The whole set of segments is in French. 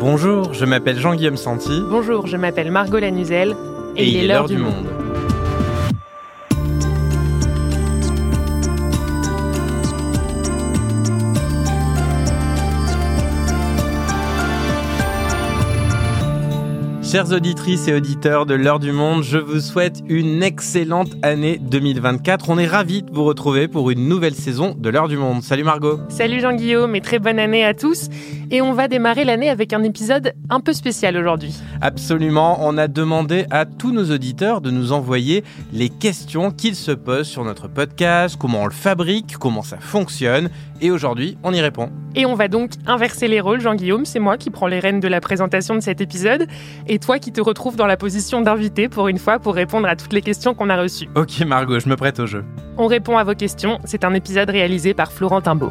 Bonjour, je m'appelle Jean-Guillaume Santi. Bonjour, je m'appelle Margot Lanuzel. Et, il est l'heure du monde. Chères auditrices et auditeurs de l'heure du monde, je vous souhaite une excellente année 2024. On est ravis de vous retrouver pour une nouvelle saison de l'heure du monde. Salut Margot. Salut Jean-Guillaume et très bonne année à tous. Et on va démarrer l'année avec un épisode un peu spécial aujourd'hui. Absolument, on a demandé à tous nos auditeurs de nous envoyer les questions qu'ils se posent sur notre podcast, comment on le fabrique, comment ça fonctionne. Et aujourd'hui, on y répond. Et on va donc inverser les rôles, Jean-Guillaume, c'est moi qui prends les rênes de la présentation de cet épisode. Et toi qui te retrouves dans la position d'invité pour une fois pour répondre à toutes les questions qu'on a reçues. Ok Margot, je me prête au jeu. On répond à vos questions, c'est un épisode réalisé par Florentin Beau.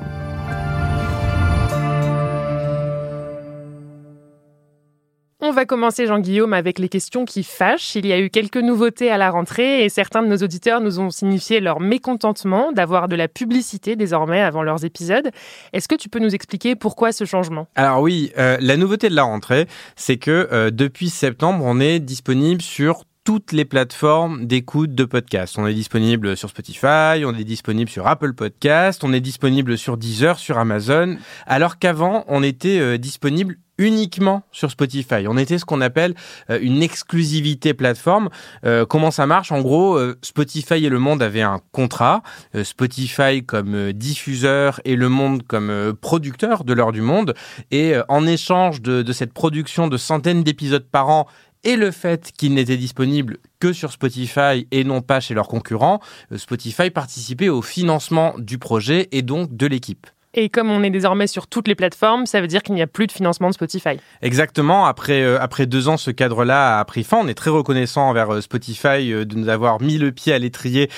On va commencer, Jean-Guillaume, avec les questions qui fâchent. Il y a eu quelques nouveautés à la rentrée et certains de nos auditeurs nous ont signifié leur mécontentement d'avoir de la publicité désormais avant leurs épisodes. Est-ce que tu peux nous expliquer pourquoi ce changement? Alors oui, euh, la nouveauté de la rentrée, c'est que euh, depuis septembre, on est disponible sur toutes les plateformes d'écoute de podcasts. On est disponible sur Spotify, on est disponible sur Apple Podcasts, on est disponible sur Deezer, sur Amazon, alors qu'avant, on était euh, disponible uniquement sur Spotify. On était ce qu'on appelle euh, une exclusivité plateforme. Euh, comment ça marche? En gros, euh, Spotify et Le Monde avaient un contrat. Spotify comme diffuseur et Le Monde comme producteur de l'heure du monde. Et en échange de, de cette production de centaines d'épisodes par an et le fait qu'ils n'étaient disponibles que sur Spotify et non pas chez leurs concurrents, Spotify participait au financement du projet et donc de l'équipe. Et comme on est désormais sur toutes les plateformes, ça veut dire qu'il n'y a plus de financement de Spotify. Exactement. Après, euh, après deux ans, ce cadre-là a pris fin. On est très reconnaissant envers euh, Spotify euh, de nous avoir mis le pied à l'étrier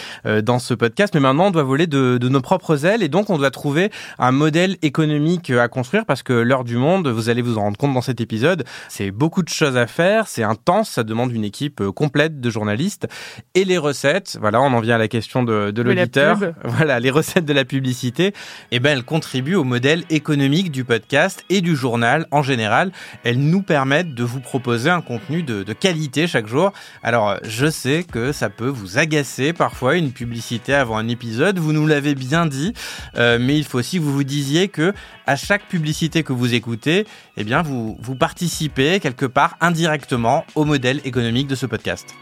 dans ce podcast. Mais maintenant, on doit voler de, de, nos propres ailes et donc on doit trouver un modèle économique à construire parce que l'heure du monde, vous allez vous en rendre compte dans cet épisode, c'est beaucoup de choses à faire, c'est intense, ça demande une équipe complète de journalistes et les recettes. Voilà, on en vient à la question de, de l'auditeur. Voilà, les recettes de la publicité. Eh ben, elles contribuent au modèle économique du podcast et du journal en général. Elles nous permettent de vous proposer un contenu de, qualité chaque jour. Alors, je sais que ça peut vous agacer parfois une publicité avant un épisode. Vous nous l'avez bien dit, euh, mais il faut aussi que vous vous disiez que à chaque publicité que vous écoutez, eh bien, vous, vous participez quelque part indirectement au modèle économique de ce podcast.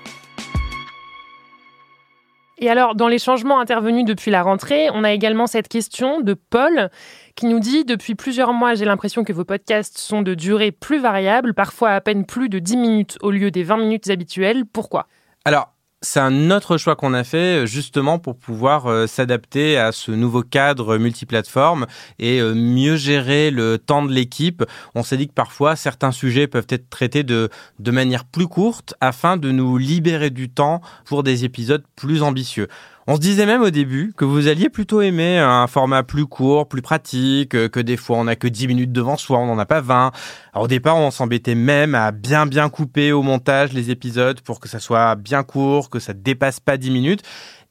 Et alors, dans les changements intervenus depuis la rentrée, on a également cette question de Paul qui nous dit Depuis plusieurs mois, j'ai l'impression que vos podcasts sont de durée plus variable, parfois à peine plus de 10 minutes au lieu des 20 minutes habituelles. Pourquoi? Alors, c'est un autre choix qu'on a fait justement pour pouvoir euh, s'adapter à ce nouveau cadre multiplateforme et euh, mieux gérer le temps de l'équipe. On s'est dit que parfois certains sujets peuvent être traités de, de manière plus courte afin de nous libérer du temps pour des épisodes plus ambitieux. On se disait même au début que vous alliez plutôt aimer un format plus court, plus pratique, que des fois on n'a que 10 minutes devant soi, on n'en a pas 20. Alors au départ, on s'embêtait même à bien bien couper au montage les épisodes pour que ça soit bien court, que ça dépasse pas 10 minutes.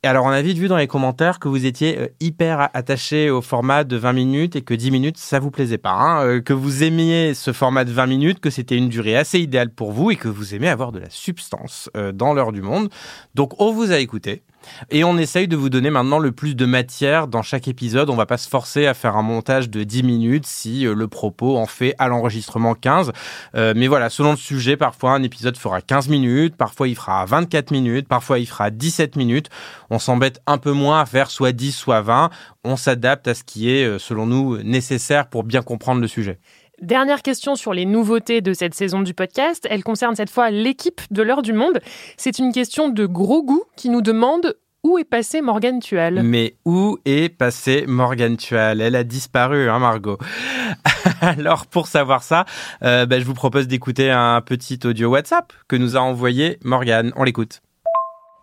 Et alors, on a vite vu dans les commentaires que vous étiez euh, hyper attaché au format de 20 minutes et que 10 minutes, ça vous plaisait pas. Hein euh, que vous aimiez ce format de 20 minutes, que c'était une durée assez idéale pour vous et que vous aimez avoir de la substance euh, dans l'heure du monde. Donc, on vous a écouté. Et on essaye de vous donner maintenant le plus de matière dans chaque épisode. On va pas se forcer à faire un montage de 10 minutes si le propos en fait à l'enregistrement 15. mais voilà, selon le sujet, parfois un épisode fera 15 minutes, parfois il fera 24 minutes, parfois il fera 17 minutes on s'embête un peu moins à faire soit 10, soit 20. On s'adapte à ce qui est, euh, selon nous, nécessaire pour bien comprendre le sujet. Dernière question sur les nouveautés de cette saison du podcast. Elle concerne cette fois l'équipe de l'heure du monde. C'est une question de gros goût qui nous demande où est passé Morgane Tual Mais où est passé Morgane Tual? Elle a disparu, hein, Margot. Alors, pour savoir ça, euh, ben, je vous propose d'écouter un petit audio WhatsApp que nous a envoyé Morgane. On l'écoute.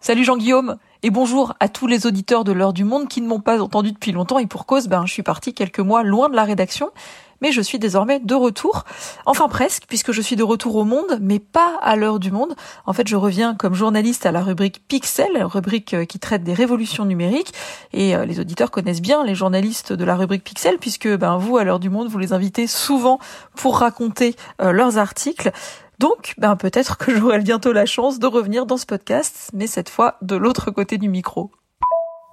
Salut Jean-Guillaume et bonjour à tous les auditeurs de l'heure du monde qui ne m'ont pas entendu depuis longtemps et pour cause, ben, je suis partie quelques mois loin de la rédaction. Je suis désormais de retour. Enfin presque, puisque je suis de retour au monde, mais pas à l'heure du monde. En fait, je reviens comme journaliste à la rubrique Pixel, rubrique euh, qui traite des révolutions numériques. Et euh, les auditeurs connaissent bien les journalistes de la rubrique Pixel, puisque ben, vous, à l'heure du monde, vous les invitez souvent pour raconter euh, leurs articles. Donc, ben, peut-être que j'aurai bientôt la chance de revenir dans ce podcast, mais cette fois de l'autre côté du micro.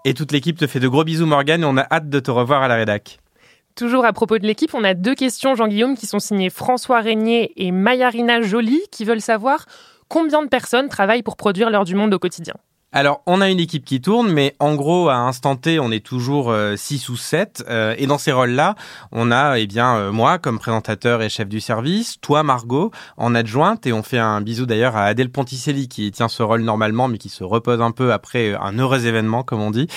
Et toute l'équipe te fait de gros bisous, Morgane, et on a hâte de te revoir à la rédac. Toujours à propos de l'équipe, on a deux questions, Jean-Guillaume, qui sont signées François Régnier et Mayarina Joly, qui veulent savoir combien de personnes travaillent pour produire l'heure du monde au quotidien. Alors, on a une équipe qui tourne, mais en gros, à instant T, on est toujours 6 euh, ou 7. Euh, et dans ces rôles-là, on a eh bien euh, moi comme présentateur et chef du service, toi Margot en adjointe, et on fait un bisou d'ailleurs à Adèle Ponticelli qui tient ce rôle normalement, mais qui se repose un peu après un heureux événement, comme on dit.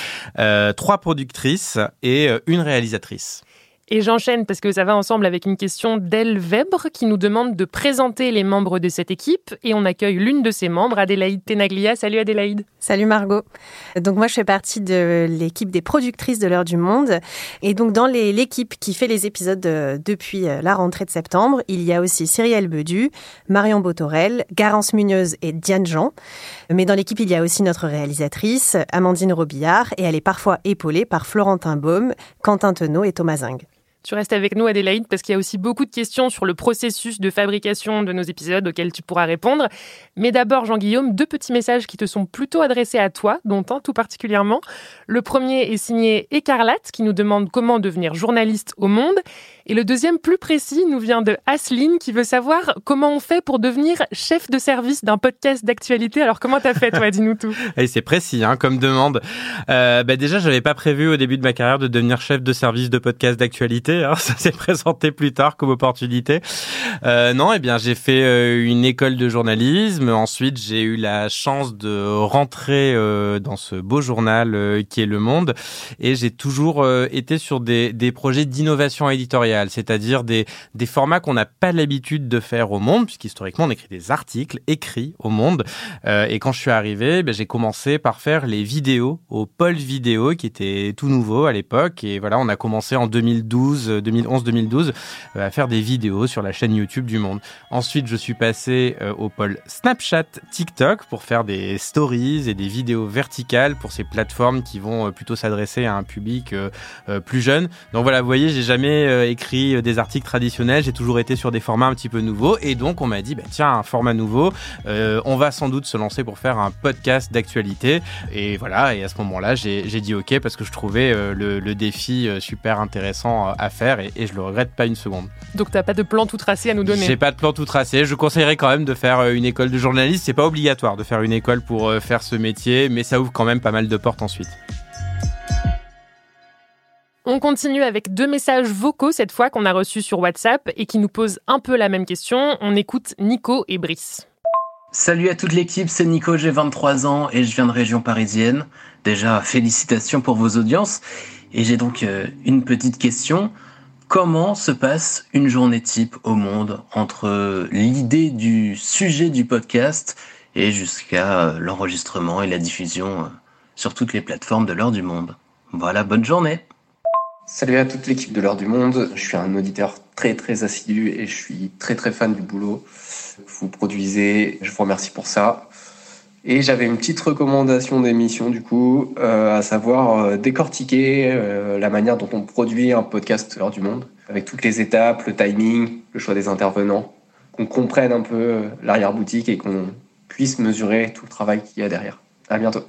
trois productrices et une réalisatrice. Et j'enchaîne parce que ça va ensemble avec une question d'Elle Weber qui nous demande de présenter les membres de cette équipe et on accueille l'une de ses membres, Adélaïde Tenaglia. Salut Adélaïde. Salut Margot. Donc moi je fais partie de l'équipe des productrices de l'heure du monde et donc dans l'équipe qui fait les épisodes euh, depuis euh, la rentrée de septembre, il y a aussi Cyrielle Bedu, Marion Botorel, Garance Munoz et Diane Jean. Mais dans l'équipe il y a aussi notre réalisatrice Amandine Robillard et elle est parfois épaulée par Florentin Baume, Quentin Tenot et Thomas Zing. Tu restes avec nous, Adélaïde, parce qu'il y a aussi beaucoup de questions sur le processus de fabrication de nos épisodes auxquels tu pourras répondre. Mais d'abord, Jean-Guillaume, deux petits messages qui te sont plutôt adressés à toi, dont un tout particulièrement. Le premier est signé Écarlate, qui nous demande comment devenir journaliste au monde. Et le deuxième, plus précis, nous vient de Asline, qui veut savoir comment on fait pour devenir chef de service d'un podcast d'actualité. Alors, comment t'as fait, toi? Dis-nous tout. C'est précis, hein, comme demande. Euh, bah déjà, pas prévu au début de ma carrière de devenir chef de service de podcast d'actualité. Hein. Ça s'est présenté plus tard comme opportunité. Euh, non, eh bien, j'ai fait euh, une école de journalisme. Ensuite, j'ai eu la chance de rentrer euh, dans ce beau journal qui est Le Monde. Et j'ai toujours été sur des, projets d'innovation éditoriale c'est-à-dire des, formats qu'on n'a pas l'habitude de faire au monde, puisqu'historiquement on écrit des articles écrits au monde. Et quand je suis arrivé, ben, j'ai commencé par faire les vidéos au pôle vidéo, qui était tout nouveau à l'époque. Et voilà, on a commencé en 2012, 2011-2012 euh, à faire des vidéos sur la chaîne YouTube du monde. Ensuite, je suis passé euh, au pôle Snapchat, TikTok pour faire des stories et des vidéos verticales pour ces plateformes qui vont plutôt s'adresser à un public plus jeune. Donc voilà, vous voyez, j'ai jamais écrit euh, des articles traditionnels, j'ai toujours été sur des formats un petit peu nouveaux. Et donc, on m'a dit, bah, tiens, un format nouveau, euh, on va sans doute se lancer pour faire un podcast d'actualité. Et voilà, et à ce moment-là, j'ai dit OK parce que je trouvais euh, le, défi super intéressant à faire et, et je le regrette pas une seconde. Donc, tu n'as pas de plan tout tracé à nous donner J'ai pas de plan tout tracé. Je conseillerais quand même de faire une école de journaliste. C'est pas obligatoire de faire une école pour faire ce métier, mais ça ouvre quand même pas mal de portes ensuite. On continue avec deux messages vocaux cette fois qu'on a reçus sur WhatsApp et qui nous posent un peu la même question. On écoute Nico et Brice. Salut à toute l'équipe, c'est Nico, j'ai 23 ans et je viens de région parisienne. Déjà, félicitations pour vos audiences. Et j'ai donc euh, une petite question. Comment se passe une journée type au monde entre l'idée du sujet du podcast et jusqu'à euh, l'enregistrement et la diffusion euh, sur toutes les plateformes de l'heure du monde? Voilà, bonne journée Salut à toute l'équipe de l'heure du monde. Je suis un auditeur très très assidu et je suis très très fan du boulot que vous produisez. Je vous remercie pour ça. Et j'avais une petite recommandation d'émission du coup, euh, à savoir euh, décortiquer euh, la manière dont on produit un podcast l'heure du monde, avec toutes les étapes, le timing, le choix des intervenants, qu'on comprenne un peu l'arrière-boutique et qu'on puisse mesurer tout le travail qu'il y a derrière. À bientôt.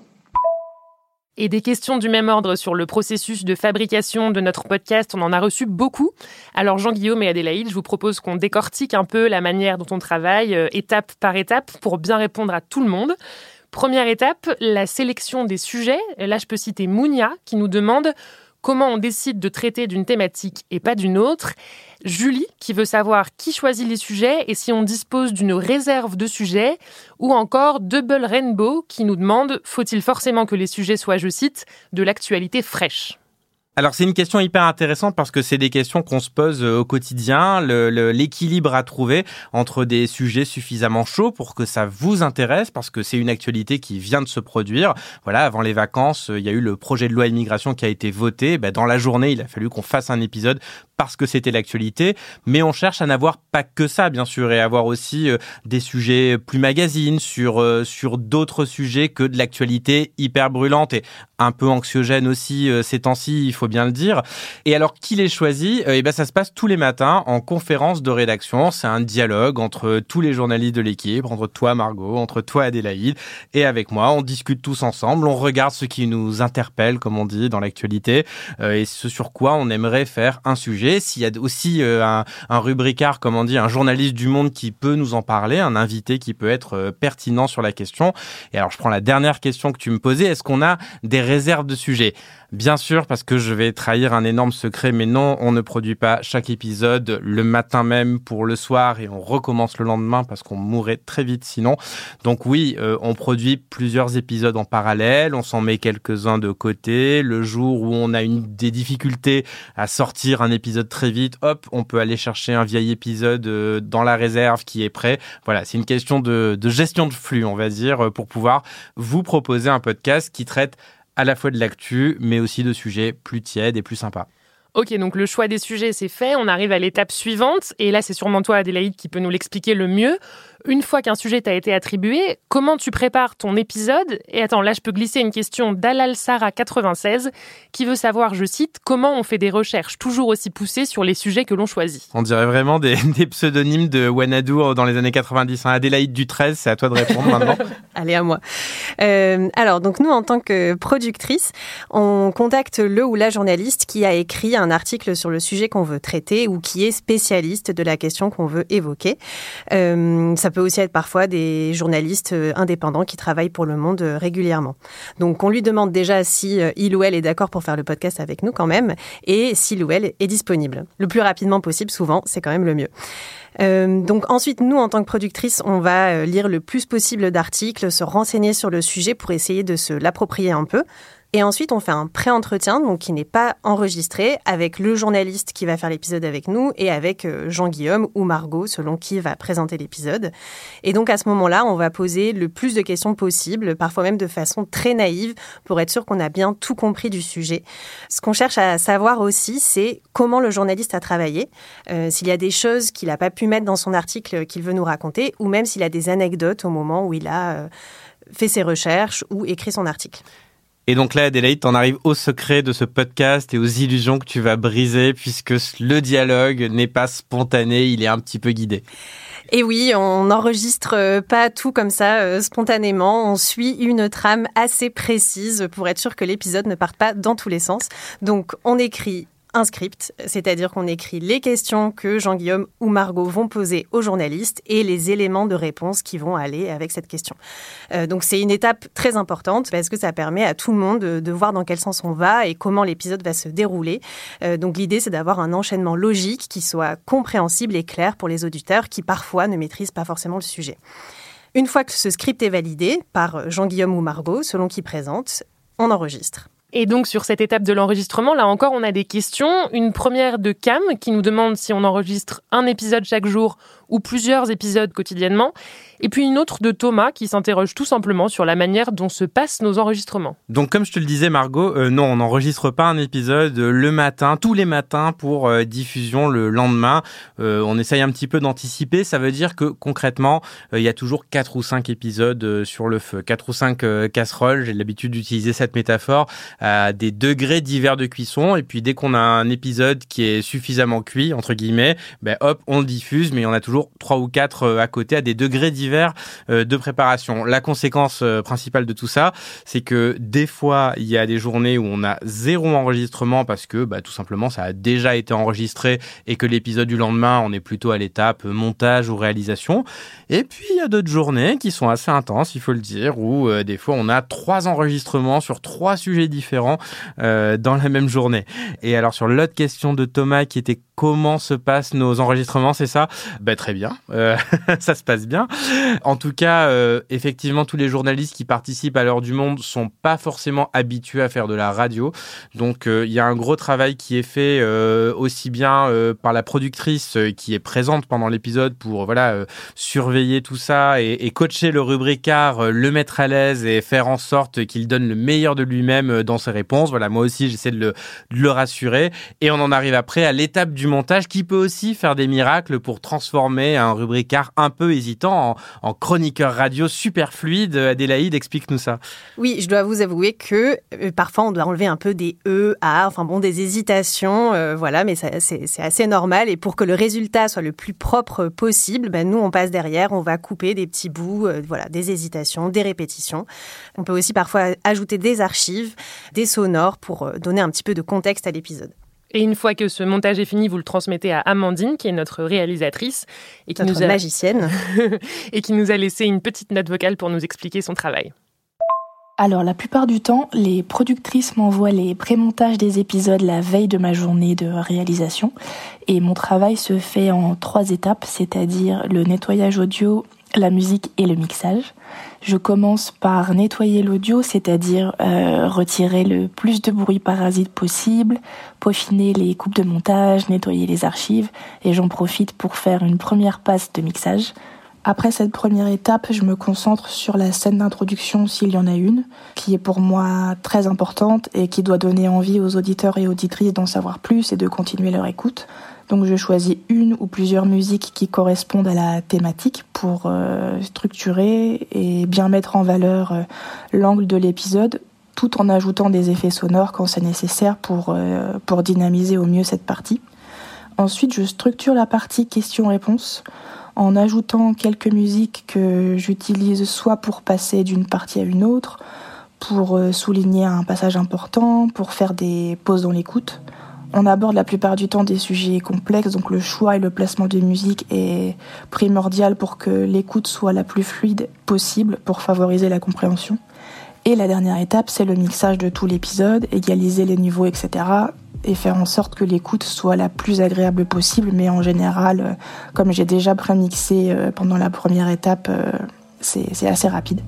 Et des questions du même ordre sur le processus de fabrication de notre podcast, on en a reçu beaucoup. Alors Jean-Guillaume et Adélaïde, je vous propose qu'on décortique un peu la manière dont on travaille, euh, étape par étape, pour bien répondre à tout le monde. Première étape, la sélection des sujets. Là, je peux citer Mounia qui nous demande comment on décide de traiter d'une thématique et pas d'une autre. Julie, qui veut savoir qui choisit les sujets et si on dispose d'une réserve de sujets, ou encore Double Rainbow, qui nous demande faut-il forcément que les sujets soient, je cite, de l'actualité fraîche? Alors c'est une question hyper intéressante parce que c'est des questions qu'on se pose euh, au quotidien, l'équilibre à trouver entre des sujets suffisamment chauds pour que ça vous intéresse parce que c'est une actualité qui vient de se produire. Voilà, avant les vacances, euh, il y a eu le projet de loi immigration qui a été voté. Ben, dans la journée, il a fallu qu'on fasse un épisode parce que c'était l'actualité, mais on cherche à n'avoir pas que ça, bien sûr, et avoir aussi euh, des sujets plus magazines sur sur d'autres sujets que de l'actualité hyper brûlante et un peu anxiogène aussi ces temps-ci, il bien le dire. Et alors, qui les choisit? Eh ben, ça se passe tous les matins en conférence de rédaction. C'est un dialogue entre tous les journalistes de l'équipe, entre toi, Margot, entre toi, Adélaïde, et avec moi. On discute tous ensemble, on regarde ce qui nous interpelle, comme on dit, dans l'actualité, et ce sur quoi on aimerait faire un sujet s'il y a aussi euh, un, rubricard, comme on dit, un journaliste du monde qui peut nous en parler, un invité qui peut être euh, pertinent sur la question. Et alors, je prends la dernière question que tu me posais. Est-ce qu'on a des réserves de sujets? Bien sûr, parce que je vais trahir un énorme secret, mais non, on ne produit pas chaque épisode le matin même pour le soir et on recommence le lendemain parce qu'on mourrait très vite sinon. Donc oui, euh, on produit plusieurs épisodes en parallèle, on s'en met quelques-uns de côté. Le jour où on a une, des difficultés à sortir un épisode très vite, hop, on peut aller chercher un vieil épisode euh, dans la réserve qui est prêt. Voilà, c'est une question de, de gestion de flux, on va dire, pour pouvoir vous proposer un podcast qui traite à la fois de l'actu, mais aussi de sujets plus tièdes et plus sympas. Ok, donc le choix des sujets, c'est fait. On arrive à l'étape suivante. Et là, c'est sûrement toi, Adélaïde, qui peut nous l'expliquer le mieux une fois qu'un sujet t'a été attribué, comment tu prépares ton épisode? Et attends, là, je peux glisser une question d'Alal Sarah 96 qui veut savoir, je cite, comment on fait des recherches toujours aussi poussées sur les sujets que l'on choisit. On dirait vraiment des, pseudonymes de Wanadu dans les années 90. Hein. Adélaïde du 13, c'est à toi de répondre maintenant. Allez, à moi. Euh, alors, donc nous, en tant que productrice, on contacte le ou la journaliste qui a écrit un article sur le sujet qu'on veut traiter ou qui est spécialiste de la question qu'on veut évoquer. Euh, ça peut aussi être parfois des journalistes euh, indépendants qui travaillent pour le monde euh, régulièrement. Donc on lui demande déjà si euh, il ou elle est d'accord pour faire le podcast avec nous quand même et s'il ou elle est disponible. Le plus rapidement possible, souvent, c'est quand même le mieux. donc ensuite, nous, en tant que productrice, on va lire le plus possible d'articles, se renseigner sur le sujet pour essayer de se l'approprier un peu. Et ensuite, on fait un pré-entretien, donc qui n'est pas enregistré, avec le journaliste qui va faire l'épisode avec nous et avec euh, Jean-Guillaume ou Margot, selon qui va présenter l'épisode. Et donc à ce moment-là, on va poser le plus de questions possible, parfois même de façon très naïve, pour être sûr qu'on a bien tout compris du sujet. Ce qu'on cherche à savoir aussi, c'est comment le journaliste a travaillé, euh, s'il y a des choses qu'il n'a pas pu mettre dans son article qu'il veut nous raconter, ou même s'il a des anecdotes au moment où il a euh, fait ses recherches ou écrit son article. Et donc là, Adélaïde, t'en arrives au secret de ce podcast et aux illusions que tu vas briser puisque le dialogue n'est pas spontané, il est un petit peu guidé. Et oui, on n'enregistre euh, pas tout comme ça euh, spontanément. On suit une trame assez précise pour être sûr que l'épisode ne parte pas dans tous les sens. Donc, on écrit un script, c'est-à-dire qu'on écrit les questions que Jean-Guillaume ou Margot vont poser aux journalistes et les éléments de réponse qui vont aller avec cette question. Euh, donc c'est une étape très importante parce que ça permet à tout le monde de, voir dans quel sens on va et comment l'épisode va se dérouler. Euh, donc l'idée c'est d'avoir un enchaînement logique qui soit compréhensible et clair pour les auditeurs qui parfois ne maîtrisent pas forcément le sujet. Une fois que ce script est validé par Jean-Guillaume ou Margot, selon qui présente, on enregistre. Et donc sur cette étape de l'enregistrement, là encore, on a des questions. Une première de Cam qui nous demande si on enregistre un épisode chaque jour ou plusieurs épisodes quotidiennement. Et puis une autre de Thomas qui s'interroge tout simplement sur la manière dont se passent nos enregistrements. Donc comme je te le disais Margot, euh, non, on n'enregistre pas un épisode le matin, tous les matins pour euh, diffusion le lendemain. Euh, on essaye un petit peu d'anticiper, ça veut dire que concrètement, il y a toujours quatre ou cinq épisodes sur le feu, quatre ou cinq casseroles, j'ai l'habitude d'utiliser cette métaphore, à des degrés divers de cuisson et puis dès qu'on a un épisode qui est suffisamment cuit entre guillemets, ben hop, on le diffuse mais on a toujours trois ou quatre euh, à côté à des degrés divers euh, de préparation. La conséquence euh, principale de tout ça, c'est que des fois, il y a des journées où on a zéro enregistrement parce que bah, tout simplement ça a déjà été enregistré et que l'épisode du lendemain, on est plutôt à l'étape montage ou réalisation. Et puis il y a d'autres journées qui sont assez intenses, il faut le dire, où des fois on a trois enregistrements sur trois sujets différents dans la même journée. Et alors sur l'autre question de Thomas qui était comment se passent nos enregistrements, c'est ça? Bah, bien, euh, ça se passe bien. En tout cas, euh, effectivement, tous les journalistes qui participent à l'heure du monde sont pas forcément habitués à faire de la radio. Donc, euh, il y a un gros travail qui est fait aussi bien par la productrice qui est présente pendant l'épisode pour voilà surveiller tout ça et, coacher le rubricard, le mettre à l'aise et faire en sorte qu'il donne le meilleur de lui-même dans ses réponses. Voilà, moi aussi, j'essaie de le rassurer. Et on en arrive après à l'étape du montage qui peut aussi faire des miracles pour transformer un rubricard un peu hésitant en, chroniqueur radio super fluide. Adélaïde, explique-nous ça. Oui, je dois vous avouer que euh, parfois on doit enlever un peu des E, A, enfin bon, des hésitations, euh, voilà, mais c'est assez normal. Et pour que le résultat soit le plus propre possible, ben, nous on passe derrière, on va couper des petits bouts, euh, voilà, des hésitations, des répétitions. On peut aussi parfois ajouter des archives, des sonores pour donner un petit peu de contexte à l'épisode. Et une fois que ce montage est fini, vous le transmettez à Amandine, qui est notre réalisatrice et qui nous a... magicienne et qui nous a laissé une petite note vocale pour nous expliquer son travail. Alors la plupart du temps, les productrices m'envoient les prémontages des épisodes la veille de ma journée de réalisation et mon travail se fait en trois étapes, c'est-à-dire le nettoyage audio, la musique et le mixage. Je commence par nettoyer l'audio, c'est-à-dire euh, retirer le plus de bruit parasite possible, peaufiner les coupes de montage, nettoyer les archives, et j'en profite pour faire une première passe de mixage. Après cette première étape, je me concentre sur la scène d'introduction s'il y en a une, qui est pour moi très importante et qui doit donner envie aux auditeurs et auditrices d'en savoir plus et de continuer leur écoute. Donc je choisis une ou plusieurs musiques qui correspondent à la thématique pour euh, structurer et bien mettre en valeur euh, l'angle de l'épisode tout en ajoutant des effets sonores quand c'est nécessaire pour, euh, pour dynamiser au mieux cette partie. Ensuite, je structure la partie questions-réponses en ajoutant quelques musiques que j'utilise soit pour passer d'une partie à une autre, pour souligner un passage important, pour faire des pauses dans l'écoute. On aborde la plupart du temps des sujets complexes, donc le choix et le placement de musique est primordial pour que l'écoute soit la plus fluide possible pour favoriser la compréhension. Et la dernière étape, c'est le mixage de tout l'épisode, égaliser les niveaux, etc. et faire en sorte que l'écoute soit la plus agréable possible. Mais en général, euh, comme j'ai déjà prémixé euh, pendant la première étape, euh, c'est assez rapide.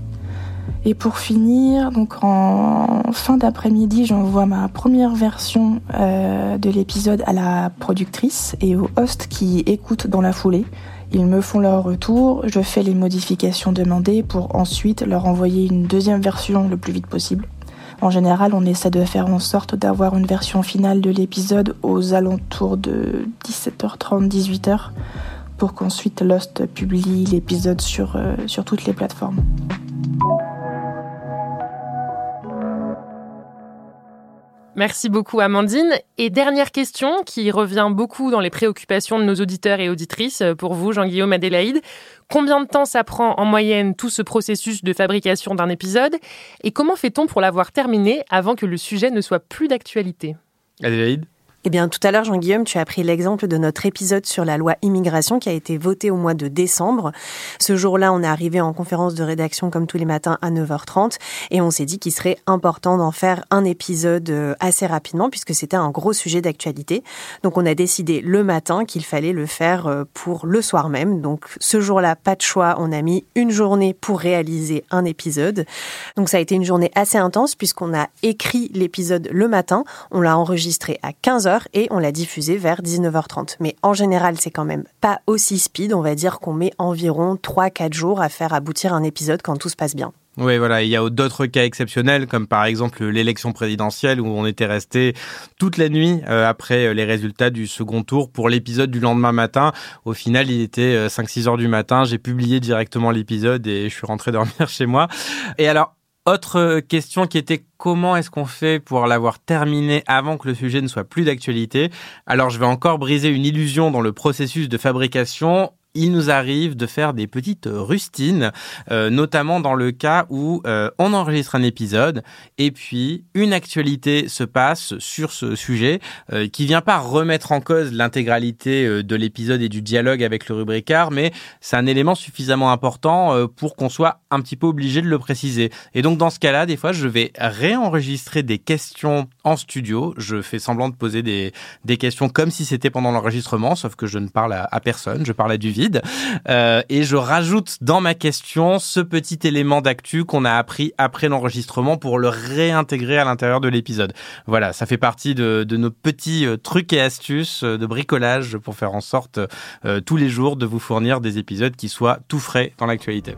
Et pour finir, en fin d'après-midi, j'envoie ma première version euh, de l'épisode à la productrice et au host qui écoutent dans la foulée. Ils me font leur retour, je fais les modifications demandées pour ensuite leur envoyer une deuxième version le plus vite possible. En général, on essaie de faire en sorte d'avoir une version finale de l'épisode aux alentours de 17h30, 18h pour qu'ensuite Lost publie l'épisode euh, sur toutes les plateformes. Merci beaucoup Amandine. Et dernière question qui revient beaucoup dans les préoccupations de nos auditeurs et auditrices euh, pour vous, Jean-Guillaume Adélaïde. Combien de temps ça prend en moyenne tout ce processus de fabrication d'un épisode? Et comment fait-on pour l'avoir terminé avant que le sujet ne soit plus d'actualité? Adélaïde? Eh bien, tout à l'heure, Jean-Guillaume, tu as pris l'exemple de notre épisode sur la loi immigration qui a été voté au mois de décembre. Ce jour-là, on est arrivé en conférence de rédaction comme tous les matins à 9h30 et on s'est dit qu'il serait important d'en faire un épisode euh, assez rapidement puisque c'était un gros sujet d'actualité. Donc, on a décidé le matin qu'il fallait le faire euh, pour le soir même. Donc, ce jour-là, pas de choix. On a mis une journée pour réaliser un épisode. Donc, ça a été une journée assez intense puisqu'on a écrit l'épisode le matin. On l'a enregistré à 15h et on l'a diffusé vers 19h30. Mais en général, c'est quand même pas aussi speed. On va dire qu'on met environ 3-4 jours à faire aboutir un épisode quand tout se passe bien. Oui, voilà. Il y a d'autres cas exceptionnels, comme par exemple l'élection présidentielle, où on était resté toute la nuit euh, après euh, les résultats du second tour pour l'épisode du lendemain matin. Au final, il était 5-6 euh, heures du matin. J'ai publié directement l'épisode et je suis rentré dormir chez moi. Et alors, autre question qui était comment est-ce qu'on fait pour l'avoir terminé avant que le sujet ne soit plus d'actualité? Alors je vais encore briser une illusion dans le processus de fabrication il nous arrive de faire des petites rustines, euh, notamment dans le cas où euh, on enregistre un épisode et puis une actualité se passe sur ce sujet euh, qui vient pas remettre en cause l'intégralité de l'épisode et du dialogue avec le rubricard, mais c'est un élément suffisamment important pour qu'on soit un petit peu obligé de le préciser. Et donc dans ce cas-là, des fois, je vais réenregistrer des questions en studio. Je fais semblant de poser des, des questions comme si c'était pendant l'enregistrement, sauf que je ne parle à personne, je parle à du vide. Euh, et je rajoute dans ma question ce petit élément d'actu qu'on a appris après l'enregistrement pour le réintégrer à l'intérieur de l'épisode. Voilà, ça fait partie de, nos petits euh, trucs et astuces de bricolage pour faire en sorte tous les jours de vous fournir des épisodes qui soient tout frais dans l'actualité.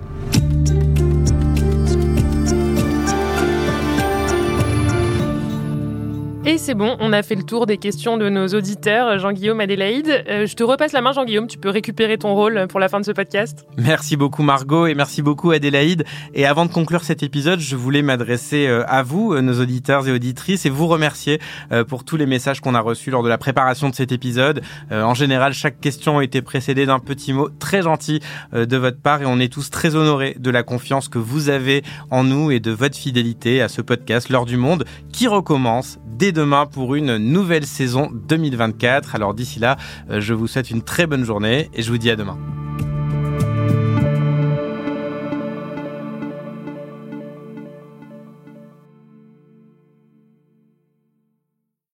Et c'est bon, on a fait le tour des questions de nos auditeurs, Jean-Guillaume, Adélaïde. Euh, je te repasse la main, Jean-Guillaume, tu peux récupérer ton rôle pour la fin de ce podcast. Merci beaucoup Margot et merci beaucoup Adélaïde. Et avant de conclure cet épisode, je voulais m'adresser euh, à vous, euh, nos auditeurs et auditrices, et vous remercier pour tous les messages qu'on a reçus lors de la préparation de cet épisode. En général, chaque question a été précédée d'un petit mot très gentil de votre part et on est tous très honorés de la confiance que vous avez en nous et de votre fidélité à ce podcast L'heure du monde qui recommence dès demain pour une nouvelle saison 2024. Alors d'ici là, euh, je vous souhaite une très bonne journée et je vous dis à demain.